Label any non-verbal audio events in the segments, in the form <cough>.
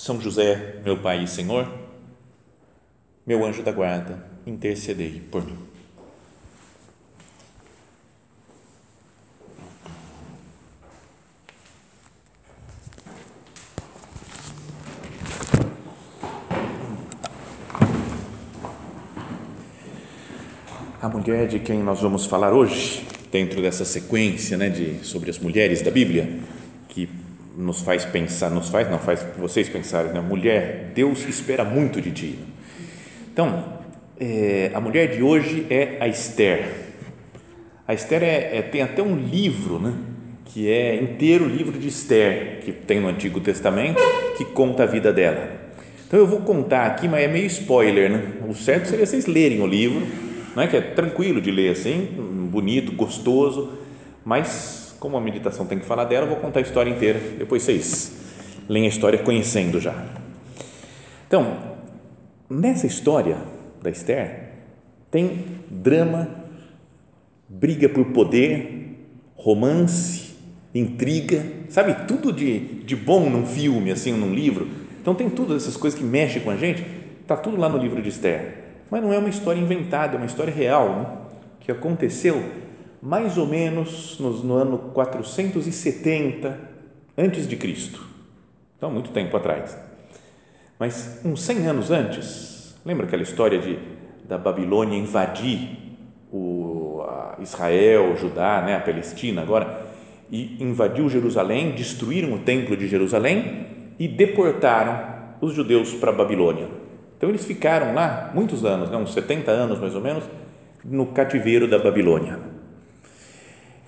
são José, meu Pai e Senhor, meu anjo da guarda, intercedei por mim. A mulher de quem nós vamos falar hoje, dentro dessa sequência né, de, sobre as mulheres da Bíblia, nos faz pensar, nos faz, não faz vocês pensarem, né? mulher, Deus espera muito de ti. Então, é, a mulher de hoje é a Esther. A Esther é, é, tem até um livro, né? que é inteiro o livro de Esther, que tem no Antigo Testamento, que conta a vida dela. Então eu vou contar aqui, mas é meio spoiler, né? O certo seria vocês lerem o livro, não é que é tranquilo de ler assim, bonito, gostoso, mas como a meditação tem que falar dela, eu vou contar a história inteira, depois vocês leem a história conhecendo já. Então, nessa história da Esther, tem drama, briga por poder, romance, intriga, sabe, tudo de, de bom num filme, assim, num livro. Então, tem tudo essas coisas que mexem com a gente, está tudo lá no livro de Esther. Mas não é uma história inventada, é uma história real, né? que aconteceu mais ou menos no, no ano 470 antes de Cristo. Então, muito tempo atrás. Mas uns 100 anos antes, lembra aquela história de da Babilônia invadir o Israel, Judá, né, a Palestina agora, e invadiu Jerusalém, destruíram o templo de Jerusalém e deportaram os judeus para a Babilônia. Então eles ficaram lá muitos anos, né, uns 70 anos mais ou menos, no cativeiro da Babilônia.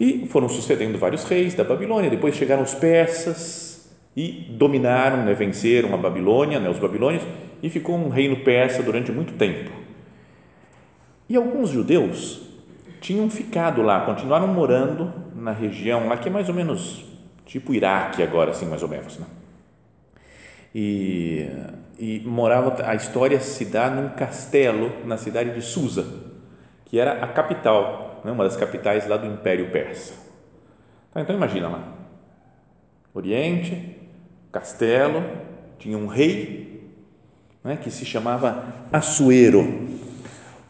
E foram sucedendo vários reis da Babilônia, depois chegaram os persas e dominaram, né, venceram a Babilônia, né, os babilônios, e ficou um reino persa durante muito tempo. E alguns judeus tinham ficado lá, continuaram morando na região lá que é mais ou menos tipo Iraque agora, assim, mais ou menos, né? E, e morava, a história se dá num castelo na cidade de Susa, que era a capital né, uma das capitais lá do Império Persa. Tá, então imagina lá, Oriente, castelo, tinha um rei né, que se chamava Assuero.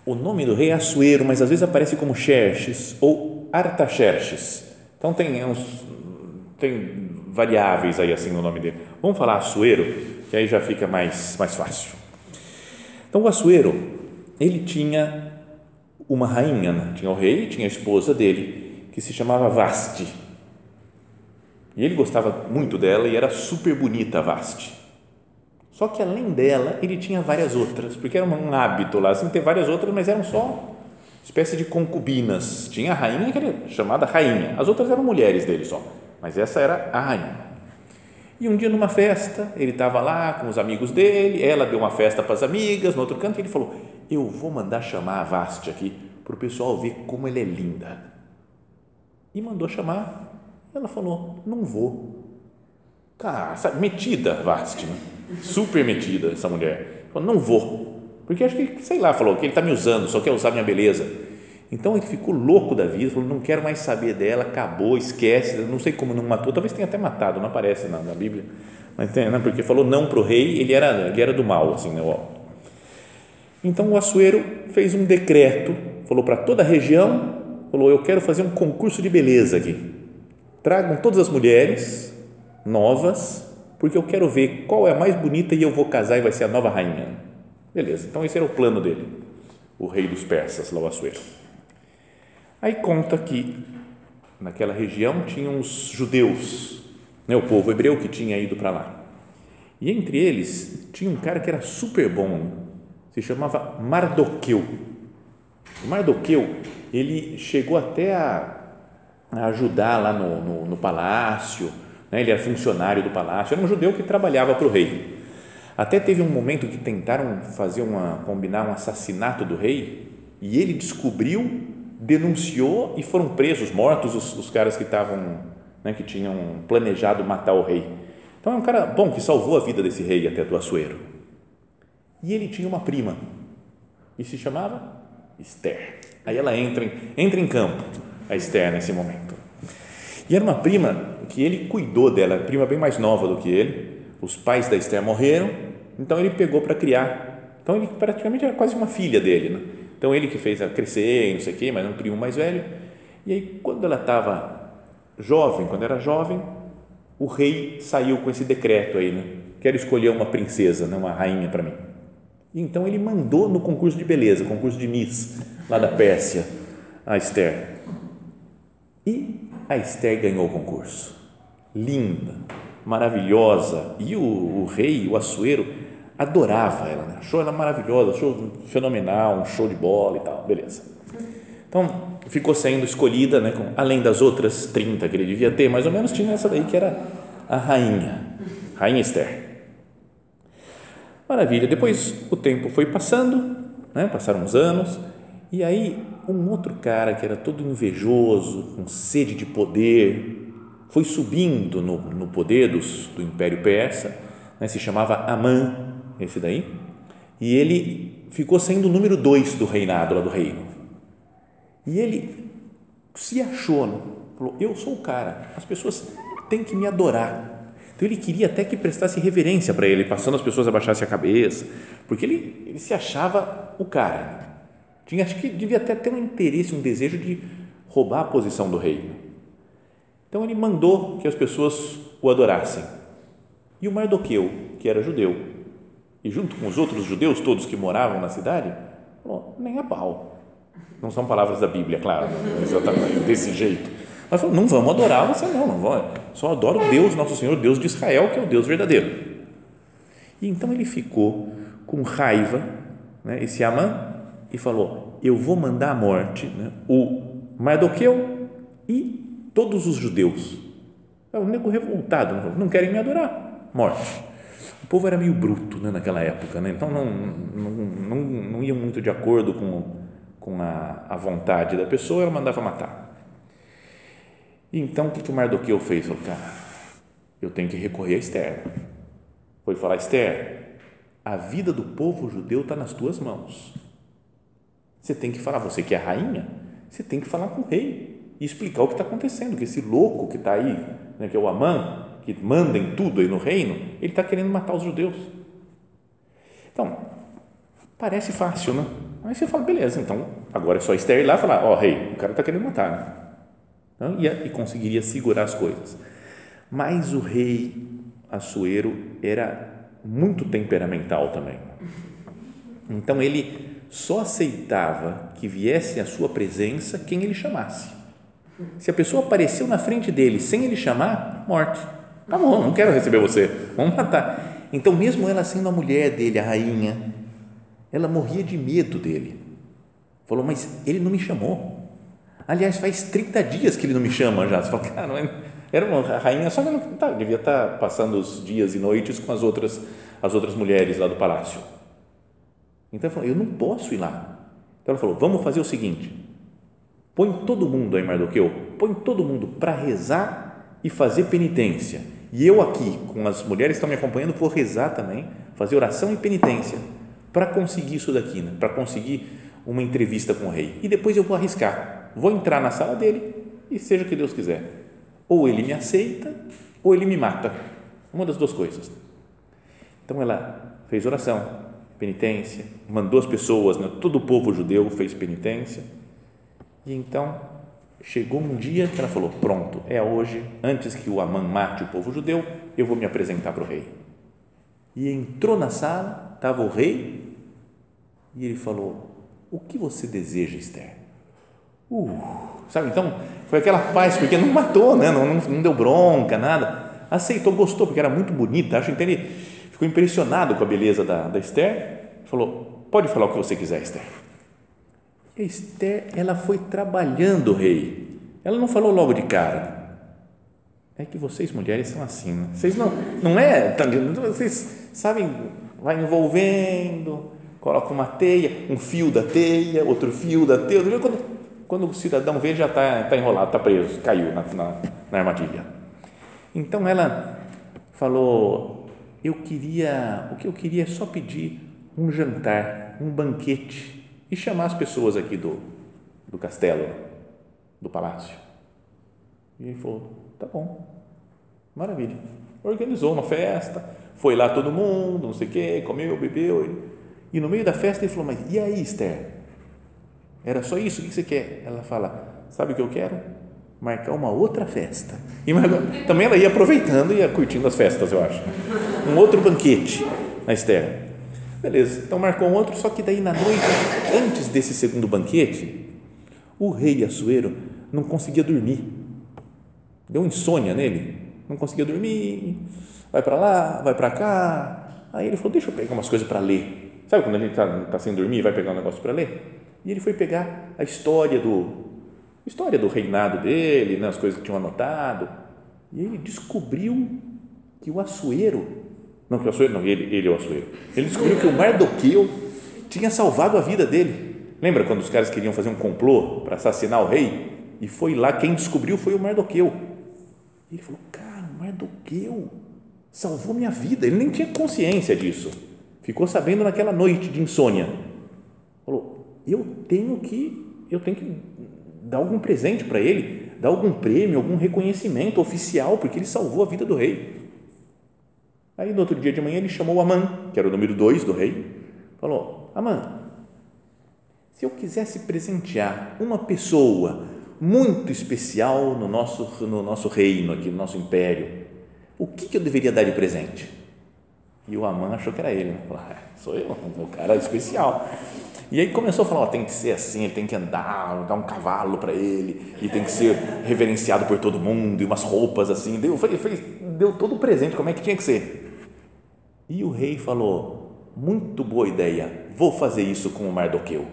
O nome do rei é Assuero, mas às vezes aparece como Xerxes ou Artaxerxes. Então tem uns tem variáveis aí assim no nome dele. Vamos falar Assuero, que aí já fica mais mais fácil. Então o Assuero, ele tinha uma rainha, né? tinha o rei, tinha a esposa dele, que se chamava Vaste. E ele gostava muito dela e era super bonita a Vaste. Só que além dela, ele tinha várias outras, porque era um hábito lá, assim, ter várias outras, mas eram só espécie de concubinas. Tinha a rainha, que era chamada rainha, as outras eram mulheres dele só, mas essa era a rainha. E um dia numa festa, ele estava lá com os amigos dele, ela deu uma festa para as amigas, no outro canto, e ele falou: eu vou mandar chamar a Vaste aqui para o pessoal ver como ela é linda. E mandou chamar. Ela falou: Não vou. Cara, sabe, metida, Vaste, né? super metida essa mulher. Falou: Não vou. Porque acho que, sei lá, falou que ele está me usando, só quer usar minha beleza. Então ele ficou louco da vida, falou: Não quero mais saber dela, acabou, esquece. Não sei como não matou, talvez tenha até matado, não aparece na, na Bíblia. Mas tem, né? porque falou não para o rei, ele era, ele era do mal, assim, né? Então o Assuero fez um decreto, falou para toda a região, falou: Eu quero fazer um concurso de beleza aqui. Tragam todas as mulheres novas, porque eu quero ver qual é a mais bonita e eu vou casar e vai ser a nova rainha. Beleza, então esse era o plano dele, o rei dos persas, lá o Assuero. Aí conta que naquela região tinham os judeus, né, o povo hebreu que tinha ido para lá. E entre eles tinha um cara que era super bom, se chamava Mardoqueu. Mardoqueu, ele chegou até a, a ajudar lá no, no, no palácio, né? ele era funcionário do palácio, era um judeu que trabalhava para o rei. Até teve um momento que tentaram fazer uma combinar um assassinato do rei e ele descobriu, denunciou e foram presos, mortos os, os caras que estavam, né, que tinham planejado matar o rei. Então é um cara bom que salvou a vida desse rei até do Assuero. E ele tinha uma prima e se chamava Esther. Aí ela entra em, entra em campo, a Esther nesse momento. E era uma prima que ele cuidou dela, prima bem mais nova do que ele. Os pais da Esther morreram, então ele pegou para criar. Então ele praticamente era quase uma filha dele, né? Então ele que fez ela crescer não sei o quê, mas um primo mais velho. E aí quando ela estava jovem, quando era jovem, o rei saiu com esse decreto aí, né? Quero escolher uma princesa, né? uma rainha para mim. Então ele mandou no concurso de beleza, concurso de Miss, lá da Pérsia, a Esther. E a Esther ganhou o concurso. Linda, maravilhosa. E o, o rei, o Assuero, adorava ela, né? achou ela maravilhosa, achou fenomenal, um show de bola e tal, beleza. Então, ficou sendo escolhida, né, com, além das outras 30 que ele devia ter, mais ou menos tinha essa daí que era a rainha, rainha Esther. Maravilha, depois o tempo foi passando, né, passaram uns anos, e aí um outro cara que era todo invejoso, com sede de poder, foi subindo no, no poder dos, do Império Persa, né, se chamava Amã, esse daí, e ele ficou sendo o número dois do reinado, lá do reino. E ele se achou, falou: Eu sou o cara, as pessoas têm que me adorar. Então ele queria até que prestasse reverência para ele, passando as pessoas a baixassem a cabeça, porque ele, ele se achava o cara. Tinha, acho que devia até ter um interesse, um desejo de roubar a posição do rei. Então ele mandou que as pessoas o adorassem. E o Mardoqueu, que era judeu, e junto com os outros judeus todos que moravam na cidade, falou: nem a pau. Não são palavras da Bíblia, claro, <laughs> exatamente desse jeito. Mas falou: não vamos adorar você, não, não vamos. Só adoro Deus, nosso Senhor, Deus de Israel, que é o Deus verdadeiro. E então ele ficou com raiva, né, esse Amã, e falou: eu vou mandar à morte né, o Mardoqueu e todos os judeus. É um nego revoltado, não querem me adorar. Morte. O povo era meio bruto né, naquela época, né? então não, não, não, não ia muito de acordo com, com a, a vontade da pessoa, ela mandava matar. Então, o que, que o Mardoqueu fez? Falou, cara, eu tenho que recorrer a Esther. Foi falar, Esther, a vida do povo judeu está nas tuas mãos. Você tem que falar, você que é rainha, você tem que falar com o rei e explicar o que está acontecendo, que esse louco que está aí, né, que é o Amã, que manda em tudo aí no reino, ele está querendo matar os judeus. Então, parece fácil, né? Aí você fala, beleza, então agora é só Esther ir lá e falar, ó oh, rei, o cara está querendo matar, né? E conseguiria segurar as coisas. Mas o rei Assuero era muito temperamental também. Então ele só aceitava que viesse à sua presença quem ele chamasse. Se a pessoa apareceu na frente dele sem ele chamar, morte. Tá bom, não quero receber você, vamos matar. Então, mesmo ela sendo a mulher dele, a rainha, ela morria de medo dele. Falou, mas ele não me chamou. Aliás, faz 30 dias que ele não me chama já. Você fala, cara, era uma rainha, só que não, tá, devia estar tá passando os dias e noites com as outras, as outras mulheres lá do palácio. Então ele falou: Eu não posso ir lá. Então ela falou: Vamos fazer o seguinte: põe todo mundo aí, Mardoqueu, põe todo mundo para rezar e fazer penitência. E eu aqui, com as mulheres que estão me acompanhando, vou rezar também, fazer oração e penitência para conseguir isso daqui, né? para conseguir uma entrevista com o rei. E depois eu vou arriscar. Vou entrar na sala dele e seja o que Deus quiser. Ou ele me aceita, ou ele me mata. Uma das duas coisas. Então ela fez oração, penitência, mandou as pessoas, né, todo o povo judeu fez penitência. E então chegou um dia que ela falou: Pronto, é hoje, antes que o Amã mate o povo judeu, eu vou me apresentar para o rei. E entrou na sala, estava o rei, e ele falou: O que você deseja, Esther? Uh, sabe, então foi aquela paz, porque não matou, né? não, não, não deu bronca, nada. Aceitou, gostou, porque era muito bonita. Acho que ele ficou impressionado com a beleza da, da Esther, falou: Pode falar o que você quiser, Esther. E Esther, ela foi trabalhando rei. Ela não falou logo de cara. é que vocês mulheres são assim, né? vocês não, não é, vocês sabem, vai envolvendo, coloca uma teia, um fio da teia, outro fio da teia, quando, quando o cidadão vê já está tá enrolado, está preso, caiu na, na, na armadilha. Então ela falou, eu queria, o que eu queria é só pedir um jantar, um banquete e chamar as pessoas aqui do, do castelo, do palácio. E ele falou, tá bom, maravilha. Organizou uma festa, foi lá todo mundo, não sei o quê, comeu, bebeu. E no meio da festa ele falou, mas e aí, Esther? Era só isso? O que você quer? Ela fala, sabe o que eu quero? Marcar uma outra festa. E <laughs> também ela ia aproveitando e ia curtindo as festas, eu acho. Um outro banquete na Esther. Beleza, então marcou um outro, só que daí na noite, antes desse segundo banquete, o rei Assuero não conseguia dormir. Deu insônia nele, não conseguia dormir, vai para lá, vai para cá. Aí ele falou: Deixa eu pegar umas coisas para ler. Sabe quando a gente está tá sem dormir e vai pegar um negócio para ler? E ele foi pegar a história do história do reinado dele, né, as coisas que tinham anotado. E ele descobriu que o Assuero, não que o Assuero, não, ele, ele é o Assuero. Ele descobriu que o Mardoqueu tinha salvado a vida dele. Lembra quando os caras queriam fazer um complô para assassinar o rei? E foi lá, quem descobriu foi o Mardoqueu. E ele falou: Cara, o Mardoqueu salvou minha vida. Ele nem tinha consciência disso. Ficou sabendo naquela noite de insônia. Eu tenho que, eu tenho que dar algum presente para ele, dar algum prêmio, algum reconhecimento oficial, porque ele salvou a vida do rei. Aí no outro dia de manhã ele chamou Amã, que era o número dois do rei, falou: Amã, se eu quisesse presentear uma pessoa muito especial no nosso, no nosso reino, aqui no nosso império, o que, que eu deveria dar de presente? E o Amã achou que era ele, né? Falou, ah, sou eu, o cara especial. E aí começou a falar, tem que ser assim, ele tem que andar, dar um cavalo para ele, e tem que ser reverenciado por todo mundo, e umas roupas assim. Deu, fez, fez, deu todo o presente, como é que tinha que ser. E o rei falou, muito boa ideia, vou fazer isso com o Mardoqueu.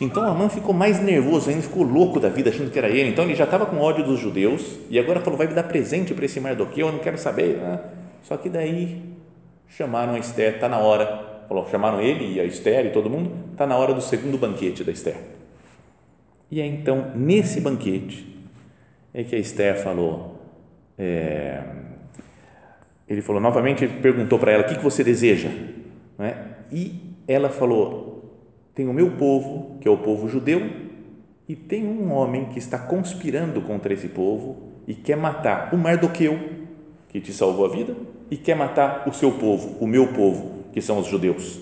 Então Amã ficou mais nervoso ainda, ficou louco da vida, achando que era ele. Então ele já estava com ódio dos judeus e agora falou: vai me dar presente para esse Mardoqueu, eu não quero saber. Né? Só que daí chamaram a Esther, está na hora. Falou, chamaram ele e a Esther e todo mundo, está na hora do segundo banquete da Esther. E é então, nesse banquete, é que a Esther falou, é, ele falou novamente, perguntou para ela, o que, que você deseja? Né? E ela falou, tem o meu povo, que é o povo judeu, e tem um homem que está conspirando contra esse povo e quer matar o Mardoqueu, que te salvou a vida, e quer matar o seu povo, o meu povo, que são os judeus.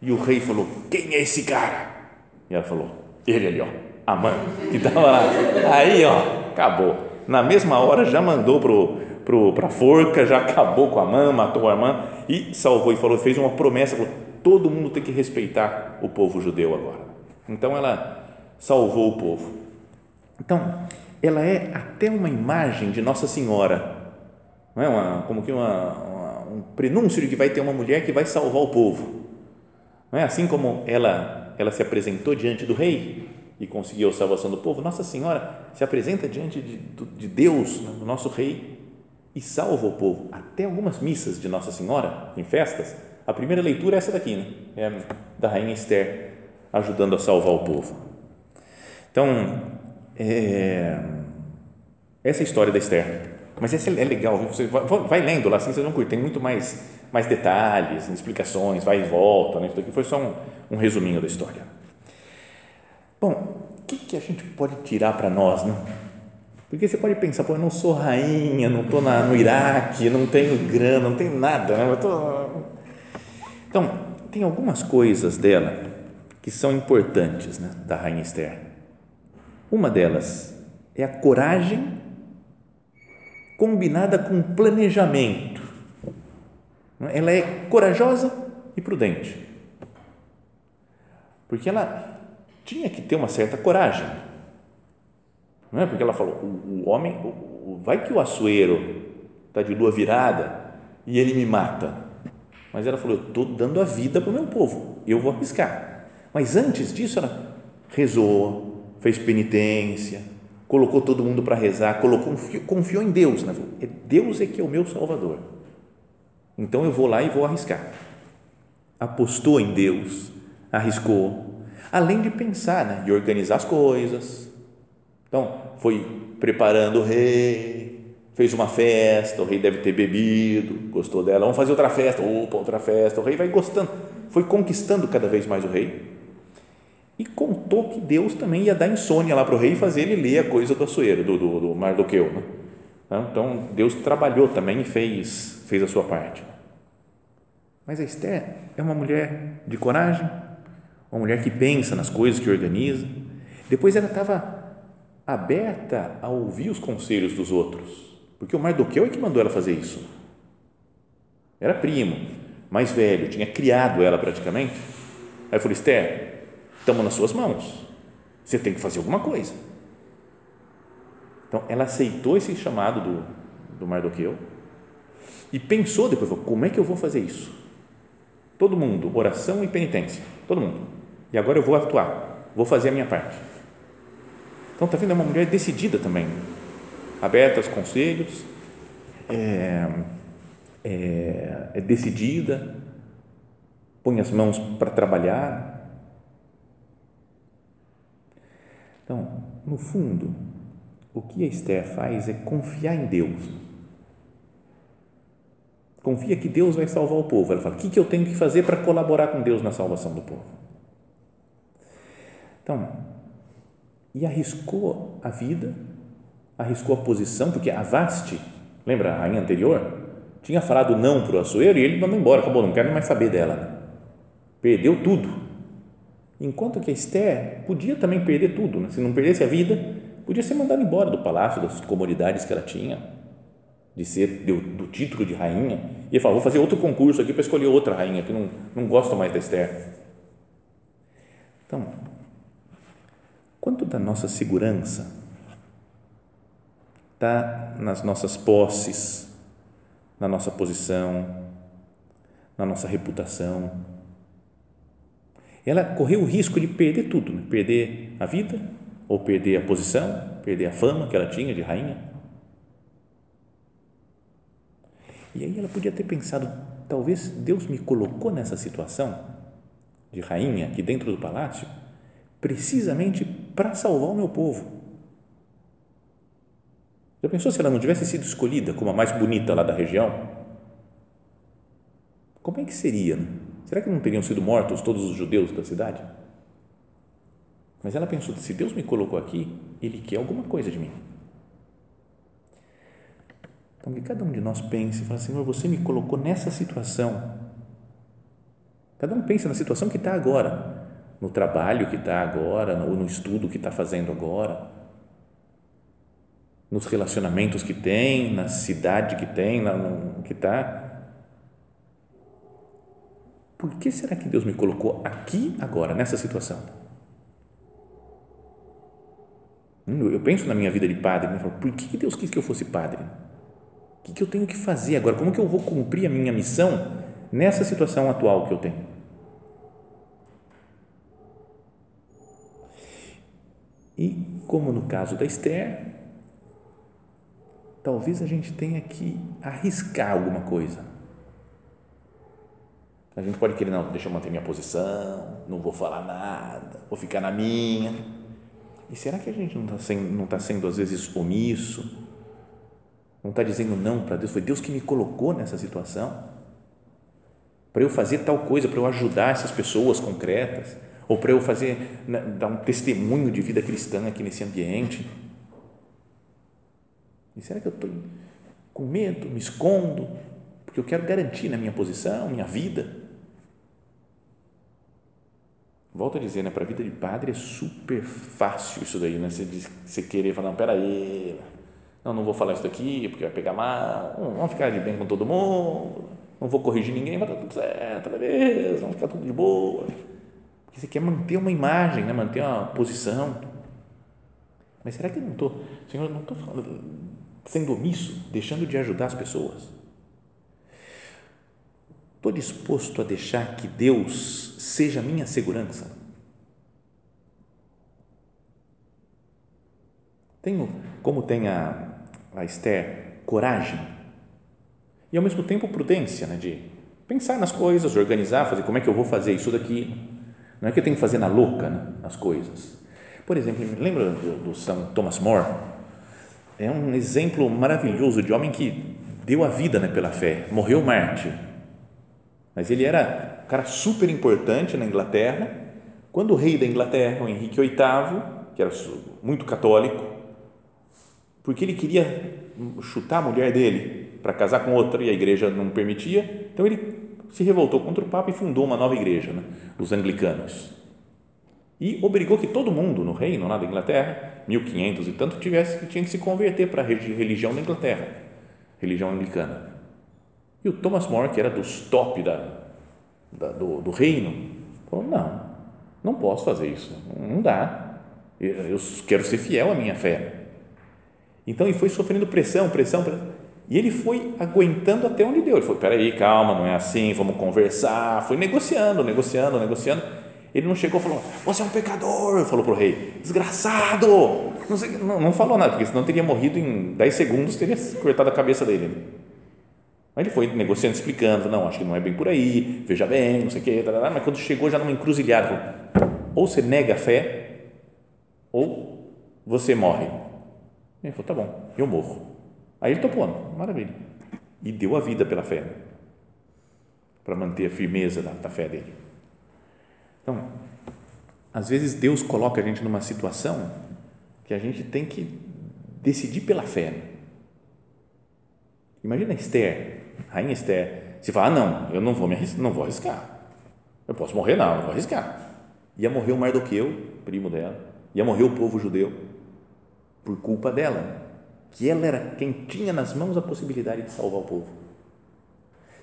E o rei falou: Quem é esse cara? E ela falou: Ele ali, ó, Amã, que estava lá. Aí, ó, acabou. Na mesma hora já mandou para a forca, já acabou com a Amã, matou a Amã e salvou. E falou: fez uma promessa: falou, todo mundo tem que respeitar o povo judeu agora. Então ela salvou o povo. Então, ela é até uma imagem de Nossa Senhora, não é uma, como que uma, uma, um prenúncio de que vai ter uma mulher que vai salvar o povo. Não é assim como ela, ela se apresentou diante do rei e conseguiu a salvação do povo, Nossa Senhora se apresenta diante de, de Deus, do nosso rei, e salva o povo. Até algumas missas de Nossa Senhora, em festas, a primeira leitura é essa daqui, né? é da rainha Esther ajudando a salvar o povo. Então, é, essa é a história da Esther. Mas essa é legal, viu? você vai, vai, lendo lá, assim vocês vão curtir, tem muito mais, mais detalhes, explicações, vai e volta. Né? Isso daqui foi só um, um resuminho da história. Bom, o que, que a gente pode tirar para nós, né? Porque você pode pensar, pô, eu não sou rainha, não estou no Iraque, não tenho grana, não tenho nada, né? tô, então, tem algumas coisas dela que são importantes né, da Rainha Esther. Uma delas é a coragem combinada com planejamento. Ela é corajosa e prudente. Porque ela tinha que ter uma certa coragem. Não é porque ela falou, o, o homem, o, o, vai que o açoeiro está de lua virada e ele me mata. Mas ela falou: Eu estou dando a vida para o meu povo, eu vou arriscar. Mas antes disso, ela rezou, fez penitência, colocou todo mundo para rezar, colocou, confiou em Deus. Né? Deus é que é o meu Salvador. Então eu vou lá e vou arriscar. Apostou em Deus, arriscou, além de pensar, né? de organizar as coisas. Então, foi preparando o rei, fez uma festa, o rei deve ter bebido, gostou dela, vamos fazer outra festa, opa, outra festa, o rei vai gostando, foi conquistando cada vez mais o rei e contou que Deus também ia dar insônia lá para o rei e fazer ele ler a coisa do açoeiro, do, do, do Mardoqueu. Né? Então, Deus trabalhou também e fez, fez a sua parte. Mas a Esther é uma mulher de coragem, uma mulher que pensa nas coisas, que organiza. Depois ela estava aberta a ouvir os conselhos dos outros, porque o Mardoqueu é que mandou ela fazer isso. Era primo, mais velho, tinha criado ela praticamente. Aí eu falei, Esther, estamos nas suas mãos. Você tem que fazer alguma coisa. Então, ela aceitou esse chamado do, do Mardoqueu e pensou depois, como é que eu vou fazer isso? Todo mundo, oração e penitência, todo mundo. E agora eu vou atuar, vou fazer a minha parte. Então, está vendo? É uma mulher decidida também, aberta aos conselhos, é, é, é decidida, põe as mãos para trabalhar, Então, no fundo, o que a Esther faz é confiar em Deus. Confia que Deus vai salvar o povo. Ela fala: o que eu tenho que fazer para colaborar com Deus na salvação do povo? Então, e arriscou a vida, arriscou a posição, porque a Vaste, lembra a rainha anterior, tinha falado não para o Açoeiro e ele mandou embora, acabou, não quero mais saber dela. Perdeu tudo Enquanto que a Esther podia também perder tudo, né? se não perdesse a vida, podia ser mandada embora do palácio, das comodidades que ela tinha, de ser do, do título de rainha. E ia falar: vou fazer outro concurso aqui para escolher outra rainha, que não, não gosto mais da Esther. Então, quanto da nossa segurança está nas nossas posses, na nossa posição, na nossa reputação, ela correu o risco de perder tudo, né? perder a vida, ou perder a posição, perder a fama que ela tinha de rainha. E aí ela podia ter pensado, talvez Deus me colocou nessa situação de rainha aqui dentro do palácio, precisamente para salvar o meu povo. Já pensou se ela não tivesse sido escolhida como a mais bonita lá da região? Como é que seria? Né? Será que não teriam sido mortos todos os judeus da cidade? Mas ela pensou: se Deus me colocou aqui, Ele quer alguma coisa de mim. Então, que cada um de nós pense fale: Senhor, você me colocou nessa situação. Cada um pensa na situação que está agora, no trabalho que está agora, ou no estudo que está fazendo agora, nos relacionamentos que tem, na cidade que tem, no que está por que será que Deus me colocou aqui agora, nessa situação? Hum, eu penso na minha vida de padre, eu falo, por que Deus quis que eu fosse padre? O que eu tenho que fazer agora? Como que eu vou cumprir a minha missão nessa situação atual que eu tenho? E como no caso da Esther, talvez a gente tenha que arriscar alguma coisa a gente pode querer, não, deixa eu manter minha posição, não vou falar nada, vou ficar na minha. E será que a gente não está sendo, tá sendo, às vezes, omisso? Não está dizendo não para Deus? Foi Deus que me colocou nessa situação para eu fazer tal coisa, para eu ajudar essas pessoas concretas, ou para eu fazer, né, dar um testemunho de vida cristã aqui nesse ambiente. E será que eu estou com medo, me escondo, porque eu quero garantir na minha posição, minha vida? Volto a dizer, né, para a vida de padre é super fácil isso daí, né? Você, você querer falar, não, peraí, não, não vou falar isso daqui porque vai pegar mal, vamos ficar de bem com todo mundo, não vou corrigir ninguém, vai dar tudo certo, beleza, vamos ficar tudo de boa. Porque você quer manter uma imagem, né? manter uma posição. Mas será que eu não estou, Senhor, não estou sendo omisso, deixando de ajudar as pessoas? Estou disposto a deixar que Deus seja minha segurança? Tenho, como tem a, a Esther, coragem e ao mesmo tempo prudência, né, de pensar nas coisas, organizar, fazer como é que eu vou fazer isso daqui. Não é que eu tenho que fazer na louca né, as coisas. Por exemplo, lembra do, do São Thomas More? É um exemplo maravilhoso de homem que deu a vida né, pela fé, morreu mártir. Mas ele era um cara super importante na Inglaterra. Quando o rei da Inglaterra, o Henrique VIII, que era muito católico, porque ele queria chutar a mulher dele para casar com outra e a igreja não permitia, então ele se revoltou contra o Papa e fundou uma nova igreja, né, os anglicanos. E obrigou que todo mundo no reino lá da Inglaterra, 1500 e tanto, tivesse que tinha que se converter para a religião da Inglaterra, religião anglicana. E o Thomas More, que era dos top da, da do, do, reino, falou: não, não posso fazer isso, não dá. Eu, quero ser fiel à minha fé. Então ele foi sofrendo pressão, pressão, pressão. E ele foi aguentando até onde deu. Ele falou: peraí, calma, não é assim, vamos conversar. Foi negociando, negociando, negociando. Ele não chegou e falou: Você é um pecador. Falou para o rei: Desgraçado. Não, sei, não, não, falou nada, porque senão teria morrido em 10 segundos, teria cortado a cabeça dele. Mas ele foi negociando, explicando: Não, acho que não é bem por aí, veja bem, não sei o quê. Mas quando chegou já numa encruzilhada, falou, ou você nega a fé, ou você morre. Ele falou: Tá bom, eu morro. Aí ele topou, maravilha. E deu a vida pela fé, para manter a firmeza da, da fé dele. Então, às vezes Deus coloca a gente numa situação que a gente tem que decidir pela fé. Imagina Esther, rainha Esther, se fala, ah, não, eu não vou me arriscar, não vou arriscar. Eu posso morrer, não, não vou arriscar. Ia morrer o Mardoqueu, primo dela, ia morrer o povo judeu por culpa dela, que ela era quem tinha nas mãos a possibilidade de salvar o povo.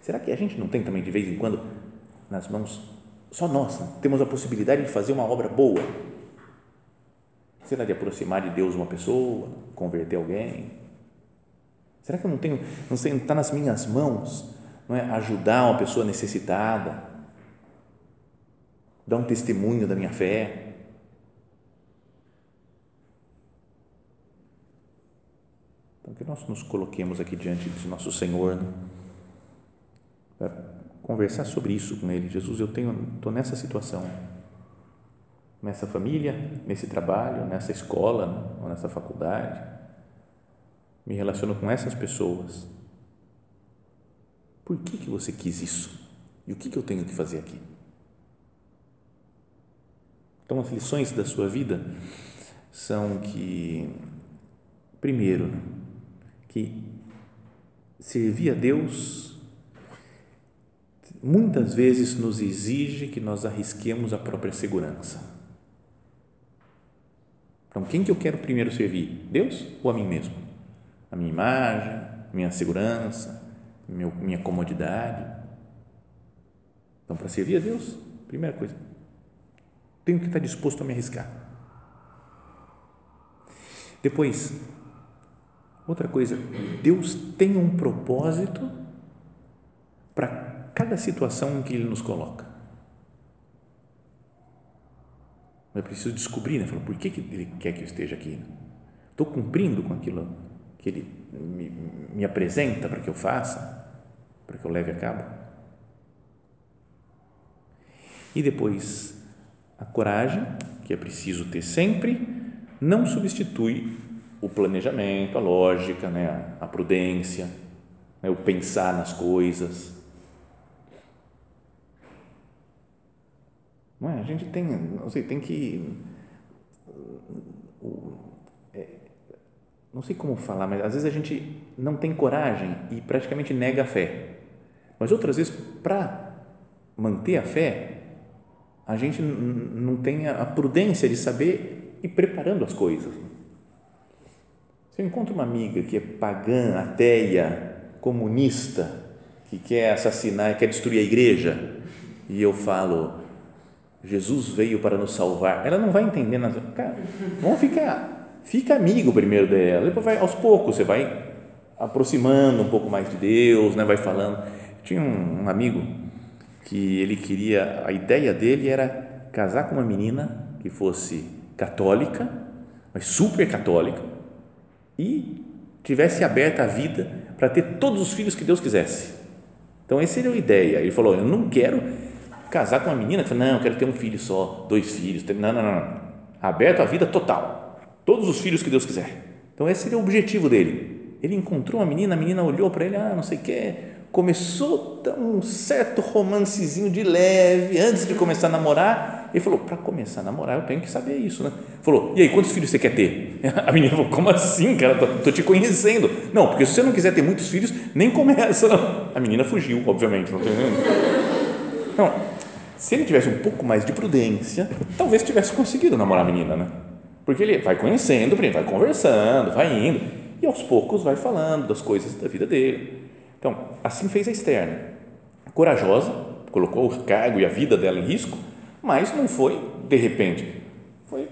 Será que a gente não tem também de vez em quando nas mãos só né? temos a possibilidade de fazer uma obra boa. Será de aproximar de Deus uma pessoa, converter alguém? Será que eu não tenho, não sei, está nas minhas mãos, não é ajudar uma pessoa necessitada, dar um testemunho da minha fé? Então que nós nos coloquemos aqui diante de nosso Senhor, né? conversar sobre isso com ele. Jesus, eu tenho, estou nessa situação, nessa família, nesse trabalho, nessa escola ou nessa faculdade. Me relaciono com essas pessoas. Por que que você quis isso? E o que que eu tenho que fazer aqui? Então, as lições da sua vida são que, primeiro, que servir a Deus muitas vezes nos exige que nós arrisquemos a própria segurança. Então, quem que eu quero primeiro servir? Deus ou a mim mesmo? A minha imagem, minha segurança, meu, minha comodidade. Então, para servir a Deus, primeira coisa, tenho que estar disposto a me arriscar. Depois, outra coisa, Deus tem um propósito para cada situação em que Ele nos coloca. Eu preciso descobrir, né? Por que, que Ele quer que eu esteja aqui? Estou cumprindo com aquilo que Ele me, me apresenta para que eu faça, para que eu leve a cabo? E depois, a coragem, que é preciso ter sempre, não substitui o planejamento, a lógica, né? a prudência, né? o pensar nas coisas Não é? A gente tem, não sei, tem que não sei como falar, mas às vezes a gente não tem coragem e praticamente nega a fé. Mas outras vezes, para manter a fé, a gente não tem a prudência de saber ir preparando as coisas. Se eu encontro uma amiga que é pagã, ateia, comunista, que quer assassinar, quer destruir a igreja, e eu falo, Jesus veio para nos salvar. Ela não vai entender nada. Cara, vamos ficar, fica amigo primeiro dela. Depois vai, aos poucos você vai aproximando um pouco mais de Deus, né? Vai falando. Tinha um, um amigo que ele queria, a ideia dele era casar com uma menina que fosse católica, mas super católica, e tivesse aberta a vida para ter todos os filhos que Deus quisesse. Então, essa era a ideia. Ele falou: Eu não quero casar com uma menina que fala, não, eu quero ter um filho só, dois filhos. Não, não, não. Aberto a vida total. Todos os filhos que Deus quiser. Então, esse seria o objetivo dele. Ele encontrou uma menina, a menina olhou para ele, ah, não sei o que, começou um certo romancezinho de leve, antes de começar a namorar, ele falou, para começar a namorar eu tenho que saber isso, né? Falou, e aí, quantos filhos você quer ter? <laughs> A menina falou, como assim, cara, tô, tô te conhecendo. Não, porque se você não quiser ter muitos filhos, nem começa, não. A menina fugiu, obviamente, não tem Não, se ele tivesse um pouco mais de prudência, talvez tivesse conseguido namorar a menina, né? Porque ele vai conhecendo, vai conversando, vai indo, e aos poucos vai falando das coisas da vida dele. Então, assim fez a Esther, né? corajosa, colocou o cargo e a vida dela em risco, mas não foi de repente, foi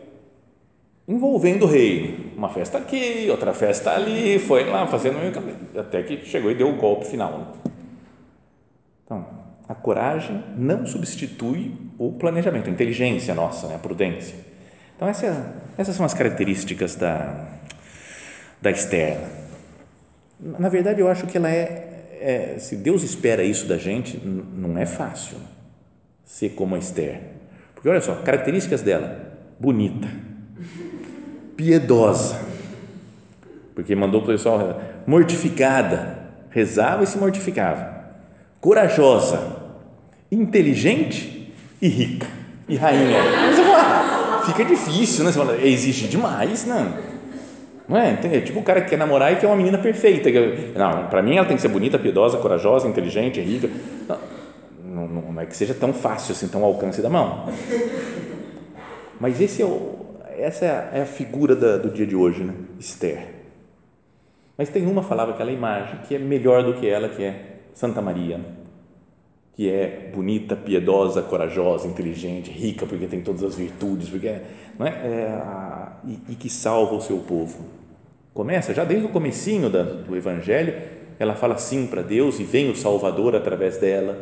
envolvendo o rei. Uma festa aqui, outra festa ali, foi lá fazendo até que chegou e deu o golpe final. Né? Então, a coragem não substitui o planejamento, a inteligência nossa, né? a prudência. Então, essa, essas são as características da, da Esther. Na verdade, eu acho que ela é é, se Deus espera isso da gente, não é fácil ser como a Esther. Porque olha só, características dela: bonita, piedosa, porque mandou o pessoal mortificada, rezava e se mortificava, corajosa, inteligente e rica e rainha. Fica difícil, né? Você fala, exige demais, não não é? É tipo o cara que quer namorar e quer uma menina perfeita. Não, para mim ela tem que ser bonita, piedosa, corajosa, inteligente, rica. Não, não, não, é que seja tão fácil assim, tão ao alcance da mão. Mas esse é o, essa é a, é figura da, do dia de hoje, né? Esther. Mas tem uma palavra, aquela imagem, que é melhor do que ela, que é Santa Maria, que é bonita, piedosa, corajosa, inteligente, rica, porque tem todas as virtudes, porque é, não é, é e, e, que salva o seu povo. Começa já desde o comecinho da, do Evangelho, ela fala sim para Deus e vem o Salvador através dela.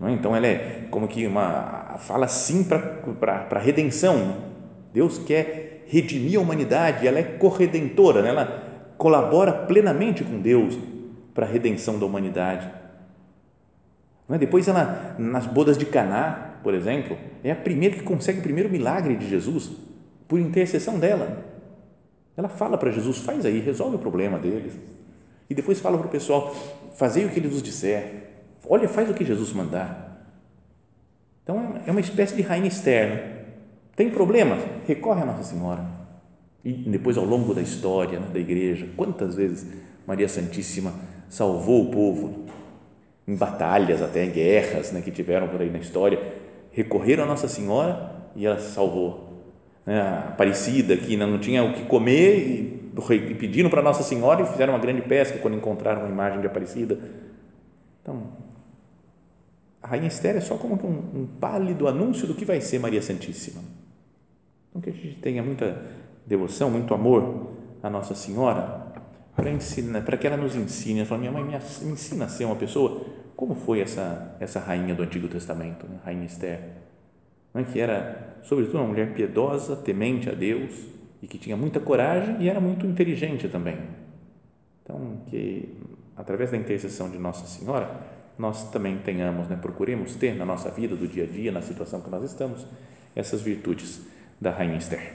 É? Então ela é como que uma fala sim para a redenção. Deus quer redimir a humanidade, ela é corredentora, né? ela colabora plenamente com Deus para a redenção da humanidade. É? Depois ela nas bodas de Caná, por exemplo, é a primeira que consegue o primeiro milagre de Jesus por intercessão dela. Ela fala para Jesus, faz aí, resolve o problema deles. E depois fala para o pessoal, fazei o que ele vos disser. Olha, faz o que Jesus mandar. Então é uma espécie de rainha externa. Tem problemas? Recorre a Nossa Senhora. E depois, ao longo da história né, da igreja, quantas vezes Maria Santíssima salvou o povo em batalhas, até em guerras né, que tiveram por aí na história, recorreram a Nossa Senhora e ela salvou né, Aparecida, que não tinha o que comer e pediram para Nossa Senhora e fizeram uma grande pesca quando encontraram uma imagem de Aparecida. Então, a Rainha Esther é só como um, um pálido anúncio do que vai ser Maria Santíssima. Então, que a gente tenha muita devoção, muito amor a Nossa Senhora, para ensinar, para que ela nos ensine. Ela minha mãe me ensina a ser uma pessoa. Como foi essa essa rainha do Antigo Testamento, né? Rainha Esther? é? que era, sobretudo, uma mulher piedosa, temente a Deus e que tinha muita coragem e era muito inteligente também. Então, que através da intercessão de Nossa Senhora, nós também tenhamos, né, procuremos ter na nossa vida do dia a dia, na situação que nós estamos, essas virtudes da Rainha Esther.